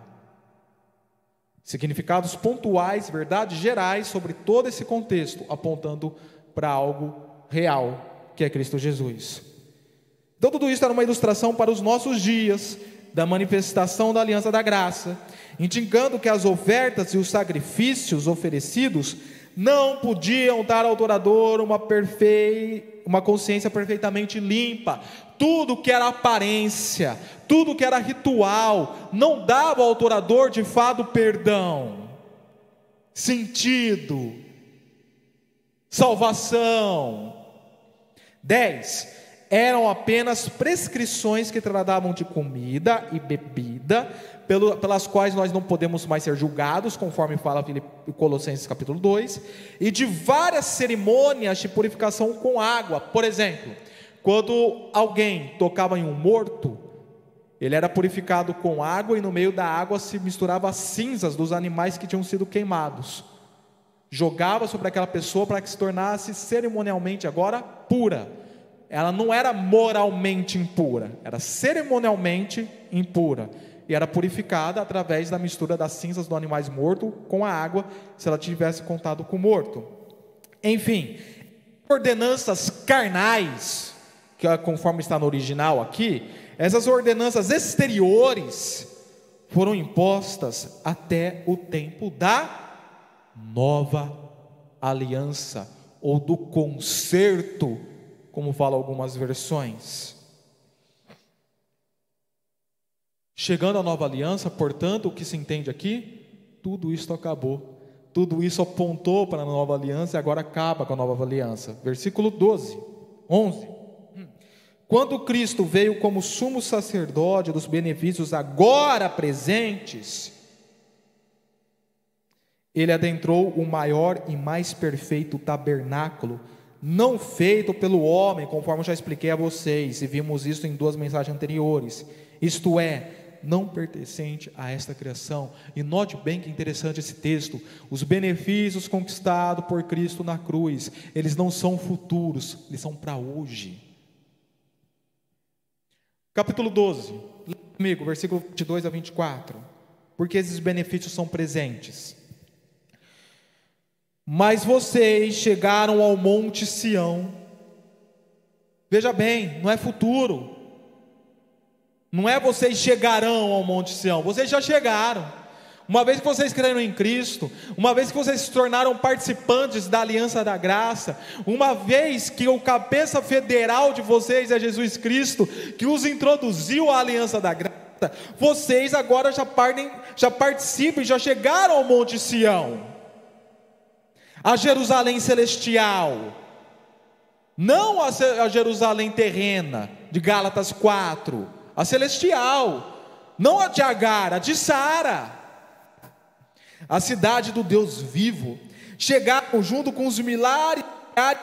Significados pontuais, verdades gerais sobre todo esse contexto, apontando para algo real, que é Cristo Jesus. Então, tudo isso era uma ilustração para os nossos dias, da manifestação da aliança da graça, indicando que as ofertas e os sacrifícios oferecidos não podiam dar ao adorador uma, perfei... uma consciência perfeitamente limpa. Tudo que era aparência, tudo que era ritual, não dava ao adorador de fato perdão, sentido, salvação. 10 eram apenas prescrições que tratavam de comida e bebida, pelas quais nós não podemos mais ser julgados, conforme fala Colossenses capítulo 2, e de várias cerimônias de purificação com água. Por exemplo, quando alguém tocava em um morto, ele era purificado com água e no meio da água se misturava as cinzas dos animais que tinham sido queimados. Jogava sobre aquela pessoa para que se tornasse cerimonialmente agora pura ela não era moralmente impura, era cerimonialmente impura. E era purificada através da mistura das cinzas do animais morto com a água, se ela tivesse contado com o morto. Enfim, ordenanças carnais, que é conforme está no original aqui, essas ordenanças exteriores foram impostas até o tempo da nova aliança ou do conserto como fala algumas versões. Chegando à nova aliança, portanto, o que se entende aqui? Tudo isso acabou. Tudo isso apontou para a nova aliança e agora acaba com a nova aliança. Versículo 12, 11. Quando Cristo veio como sumo sacerdote dos benefícios agora presentes, ele adentrou o maior e mais perfeito tabernáculo não feito pelo homem, conforme eu já expliquei a vocês, e vimos isso em duas mensagens anteriores. Isto é, não pertencente a esta criação. E note bem que interessante esse texto: os benefícios conquistados por Cristo na cruz, eles não são futuros, eles são para hoje. Capítulo 12, comigo, versículo 22 a 24. Porque esses benefícios são presentes. Mas vocês chegaram ao Monte Sião. Veja bem, não é futuro. Não é vocês chegarão ao Monte Sião, vocês já chegaram. Uma vez que vocês creram em Cristo, uma vez que vocês se tornaram participantes da aliança da graça, uma vez que o cabeça federal de vocês é Jesus Cristo, que os introduziu à aliança da graça, vocês agora já, partem, já participam, já chegaram ao Monte Sião a Jerusalém celestial, não a Jerusalém terrena, de Gálatas 4, a celestial, não a de Agar, a de Sara, a cidade do Deus vivo, chegaram junto com os milhares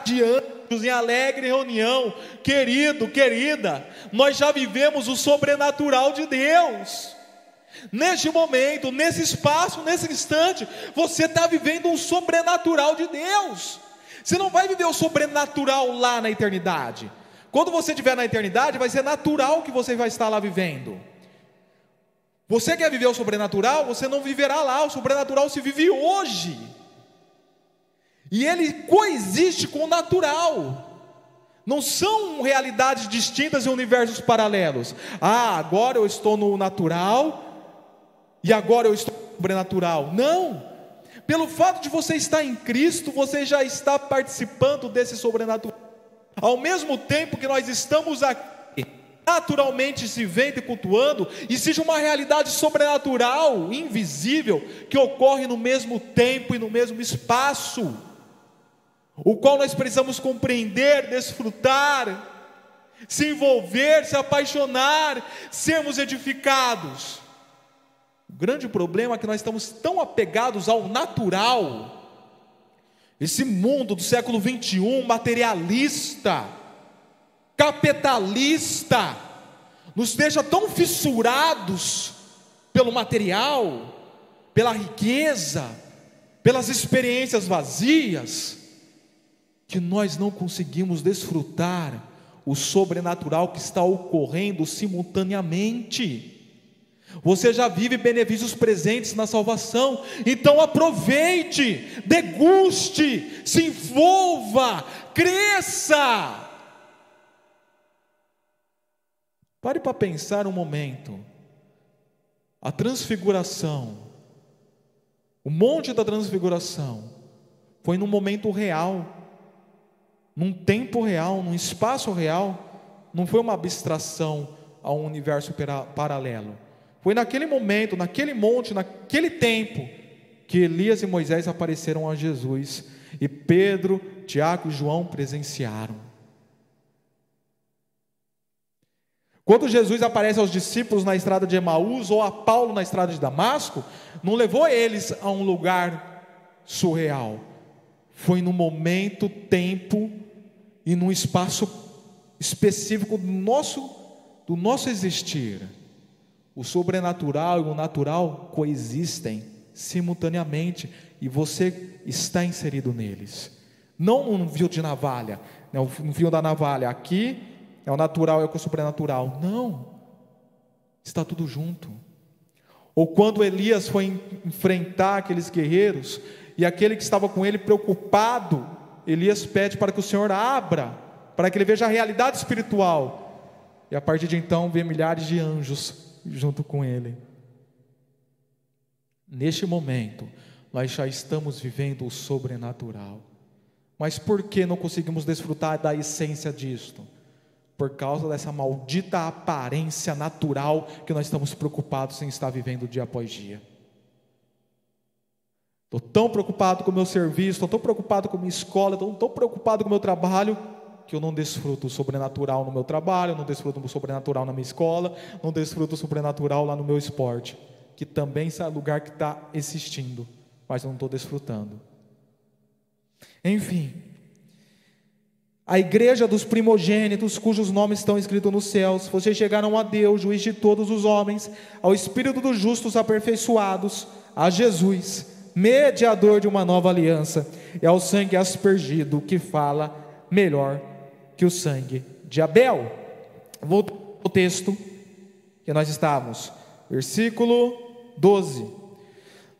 de anjos em alegre reunião, querido, querida, nós já vivemos o sobrenatural de Deus. Neste momento, nesse espaço, nesse instante, você está vivendo um sobrenatural de Deus. Você não vai viver o sobrenatural lá na eternidade. Quando você estiver na eternidade, vai ser natural que você vai estar lá vivendo. Você quer viver o sobrenatural, você não viverá lá, o sobrenatural se vive hoje. E ele coexiste com o natural. Não são realidades distintas em universos paralelos. Ah, agora eu estou no natural e agora eu estou sobrenatural. Não. Pelo fato de você estar em Cristo, você já está participando desse sobrenatural. Ao mesmo tempo que nós estamos aqui, naturalmente se vendo e cultuando, existe uma realidade sobrenatural, invisível, que ocorre no mesmo tempo e no mesmo espaço o qual nós precisamos compreender, desfrutar, se envolver, se apaixonar, sermos edificados. O grande problema é que nós estamos tão apegados ao natural, esse mundo do século 21, materialista, capitalista, nos deixa tão fissurados pelo material, pela riqueza, pelas experiências vazias, que nós não conseguimos desfrutar o sobrenatural que está ocorrendo simultaneamente. Você já vive benefícios presentes na salvação, então aproveite, deguste, se envolva, cresça. Pare para pensar um momento. A transfiguração, o monte da transfiguração, foi num momento real num tempo real, num espaço real, não foi uma abstração a um universo paralelo. Foi naquele momento, naquele monte, naquele tempo, que Elias e Moisés apareceram a Jesus e Pedro, Tiago e João presenciaram. Quando Jesus aparece aos discípulos na estrada de Emaús ou a Paulo na estrada de Damasco, não levou eles a um lugar surreal. Foi no momento, tempo e num espaço específico do nosso, do nosso existir. O sobrenatural e o natural coexistem simultaneamente e você está inserido neles. Não um fio de navalha, né, um fio da navalha. Aqui é o natural e é o sobrenatural. Não. Está tudo junto. Ou quando Elias foi enfrentar aqueles guerreiros e aquele que estava com ele preocupado Elias pede para que o Senhor abra, para que ele veja a realidade espiritual. E a partir de então, vê milhares de anjos junto com ele. Neste momento, nós já estamos vivendo o sobrenatural. Mas por que não conseguimos desfrutar da essência disto? Por causa dessa maldita aparência natural que nós estamos preocupados em estar vivendo dia após dia. Estou tão preocupado com o meu serviço, estou tão preocupado com a minha escola, estou tão preocupado com o meu trabalho, que eu não desfruto o sobrenatural no meu trabalho, não desfruto o sobrenatural na minha escola, não desfruto o sobrenatural lá no meu esporte, que também é lugar que está existindo, mas eu não estou desfrutando. Enfim, a igreja dos primogênitos, cujos nomes estão escritos nos céus, vocês chegaram a Deus, juiz de todos os homens, ao Espírito dos justos aperfeiçoados, a Jesus mediador de uma nova aliança, é o sangue aspergido que fala melhor que o sangue de Abel. Voltando ao texto que nós estávamos, versículo 12.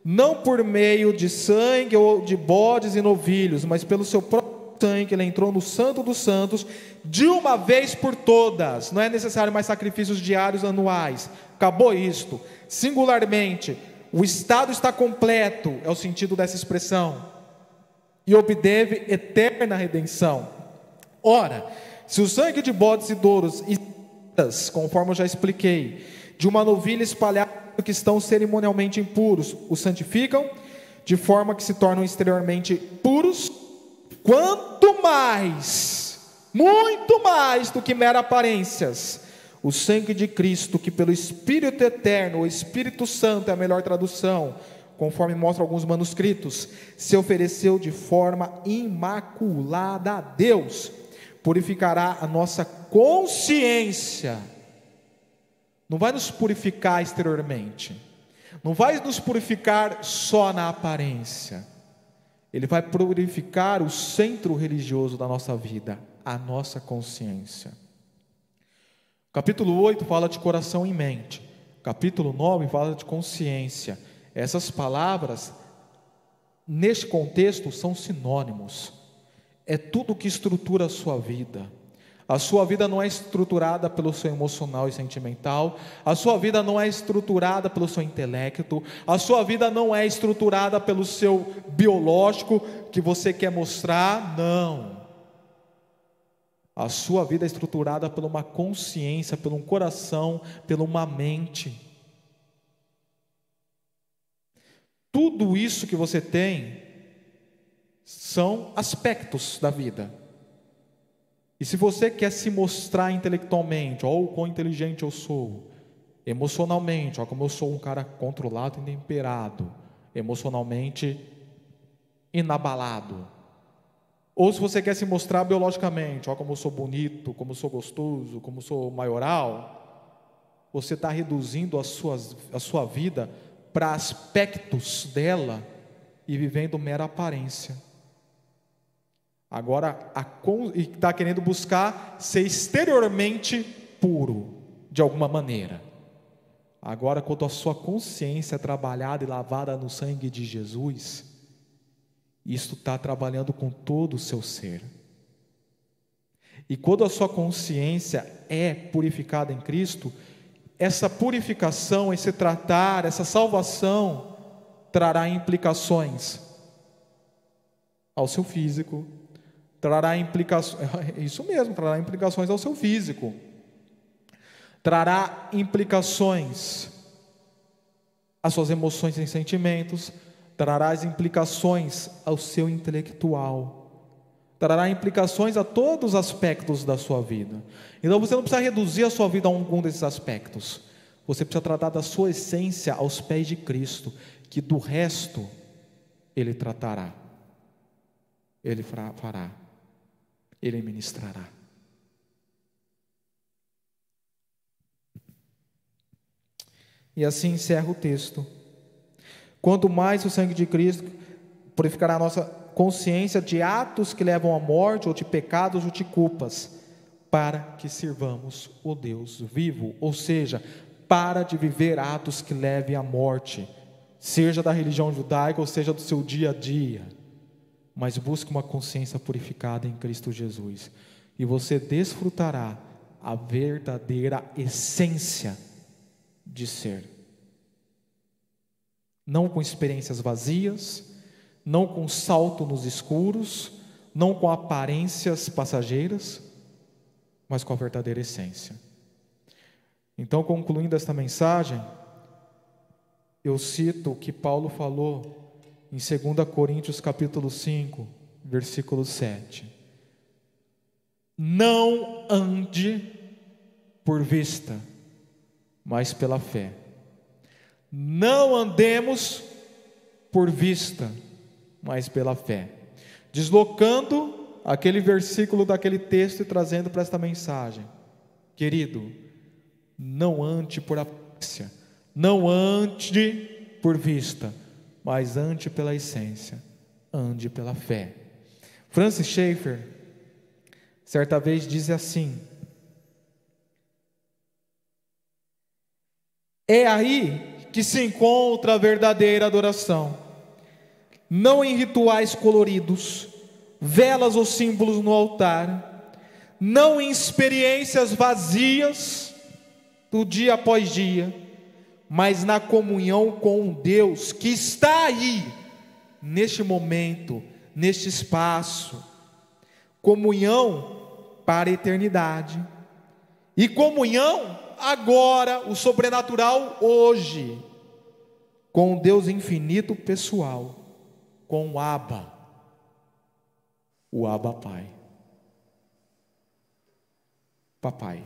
Não por meio de sangue ou de bodes e novilhos, mas pelo seu próprio sangue, ele entrou no Santo dos Santos de uma vez por todas. Não é necessário mais sacrifícios diários anuais. Acabou isto. Singularmente, o Estado está completo, é o sentido dessa expressão, e obteve eterna redenção. Ora, se o sangue de bodes e douros, conforme eu já expliquei, de uma novilha espalhada que estão cerimonialmente impuros, os santificam, de forma que se tornam exteriormente puros, quanto mais, muito mais do que mera aparências, o sangue de Cristo, que pelo Espírito Eterno, o Espírito Santo é a melhor tradução, conforme mostram alguns manuscritos, se ofereceu de forma imaculada a Deus, purificará a nossa consciência. Não vai nos purificar exteriormente, não vai nos purificar só na aparência, ele vai purificar o centro religioso da nossa vida, a nossa consciência. Capítulo 8 fala de coração e mente. Capítulo 9 fala de consciência. Essas palavras, neste contexto, são sinônimos. É tudo que estrutura a sua vida. A sua vida não é estruturada pelo seu emocional e sentimental, a sua vida não é estruturada pelo seu intelecto, a sua vida não é estruturada pelo seu biológico que você quer mostrar, não. A sua vida é estruturada por uma consciência, por um coração, por uma mente. Tudo isso que você tem são aspectos da vida. E se você quer se mostrar intelectualmente, ó, o quão inteligente eu sou, emocionalmente, ó, como eu sou um cara controlado e temperado, emocionalmente inabalado. Ou se você quer se mostrar biologicamente, ó, como eu sou bonito, como eu sou gostoso, como eu sou maioral, você está reduzindo a, suas, a sua vida para aspectos dela e vivendo mera aparência. Agora, está querendo buscar ser exteriormente puro, de alguma maneira. Agora, quando a sua consciência é trabalhada e lavada no sangue de Jesus, isto está trabalhando com todo o seu ser. E quando a sua consciência é purificada em Cristo, essa purificação, esse tratar, essa salvação, trará implicações ao seu físico, trará implicações, [LAUGHS] isso mesmo, trará implicações ao seu físico, trará implicações às suas emoções e sentimentos, trará as implicações ao seu intelectual, trará implicações a todos os aspectos da sua vida. Então você não precisa reduzir a sua vida a algum desses aspectos. Você precisa tratar da sua essência aos pés de Cristo, que do resto ele tratará. Ele fará ele ministrará. E assim encerra o texto. Quanto mais o sangue de Cristo purificará a nossa consciência de atos que levam à morte, ou de pecados ou de culpas, para que sirvamos o Deus vivo, ou seja, para de viver atos que levem à morte, seja da religião judaica ou seja do seu dia a dia mas busque uma consciência purificada em Cristo Jesus, e você desfrutará a verdadeira essência de ser. Não com experiências vazias, não com salto nos escuros, não com aparências passageiras, mas com a verdadeira essência. Então, concluindo esta mensagem, eu cito o que Paulo falou em 2 Coríntios capítulo 5, versículo 7. Não ande por vista, mas pela fé. Não andemos por vista, mas pela fé. Deslocando aquele versículo daquele texto e trazendo para esta mensagem. Querido, não ande por aparência, não ande por vista, mas ande pela essência, ande pela fé. Francis Schaeffer, certa vez, diz assim: É aí que se encontra a verdadeira adoração, não em rituais coloridos, velas ou símbolos no altar, não em experiências vazias do dia após dia, mas na comunhão com Deus que está aí, neste momento, neste espaço. Comunhão para a eternidade. E comunhão agora, o sobrenatural hoje, com o Deus infinito pessoal, com o Abba, o Abba Pai. Papai,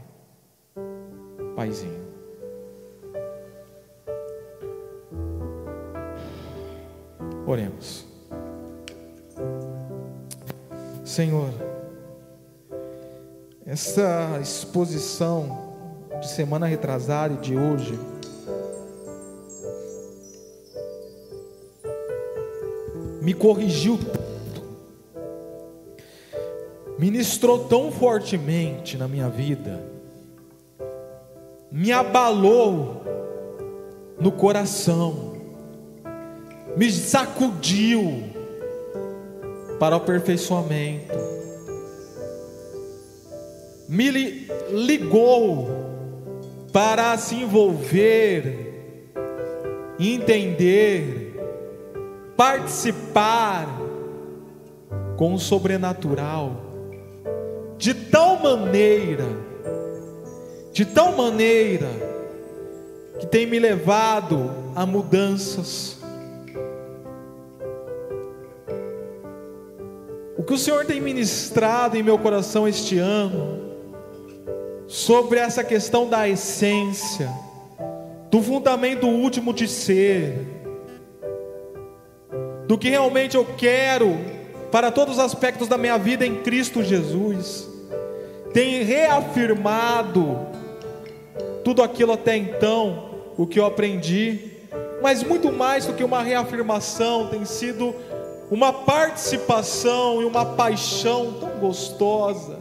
Paizinho. Oremos. Senhor, essa exposição de semana retrasada e de hoje, me corrigiu tanto, ministrou tão fortemente na minha vida, me abalou no coração, me sacudiu para o aperfeiçoamento, me ligou para se envolver, entender, participar com o sobrenatural, de tal maneira, de tal maneira, que tem me levado a mudanças. O que o Senhor tem ministrado em meu coração este ano, sobre essa questão da essência, do fundamento último de ser, do que realmente eu quero para todos os aspectos da minha vida em Cristo Jesus, tem reafirmado tudo aquilo até então, o que eu aprendi, mas muito mais do que uma reafirmação, tem sido uma participação e uma paixão tão gostosa,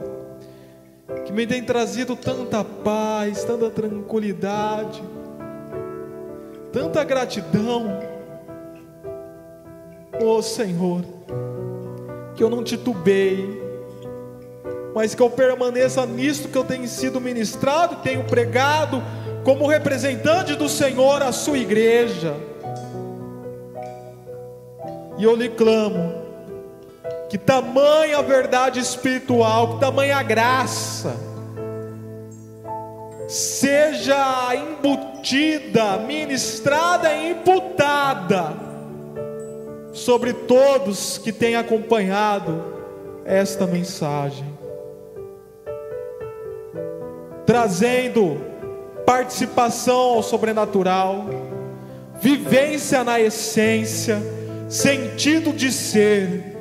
que me tem trazido tanta paz, tanta tranquilidade, tanta gratidão. Oh Senhor, que eu não titubei, mas que eu permaneça nisto que eu tenho sido ministrado, tenho pregado como representante do Senhor à sua igreja e eu lhe clamo, que tamanha verdade espiritual, que tamanha graça, seja embutida, ministrada e imputada sobre todos que têm acompanhado esta mensagem, trazendo participação ao sobrenatural, vivência na essência, sentido de ser,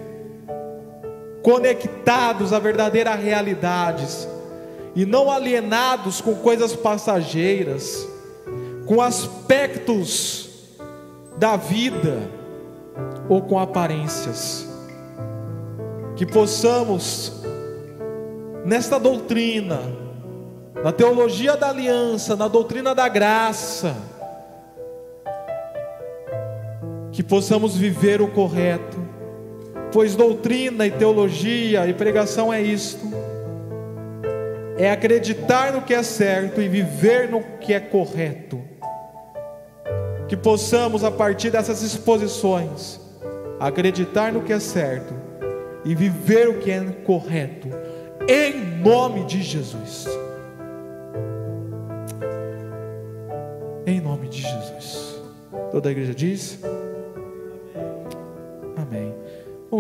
conectados a verdadeiras realidades e não alienados com coisas passageiras, com aspectos da vida ou com aparências. Que possamos, nesta doutrina, na teologia da aliança, na doutrina da graça, que possamos viver o correto, pois doutrina e teologia e pregação é isto: é acreditar no que é certo e viver no que é correto. Que possamos, a partir dessas exposições, acreditar no que é certo e viver o que é correto, em nome de Jesus. Em nome de Jesus. Toda a igreja diz.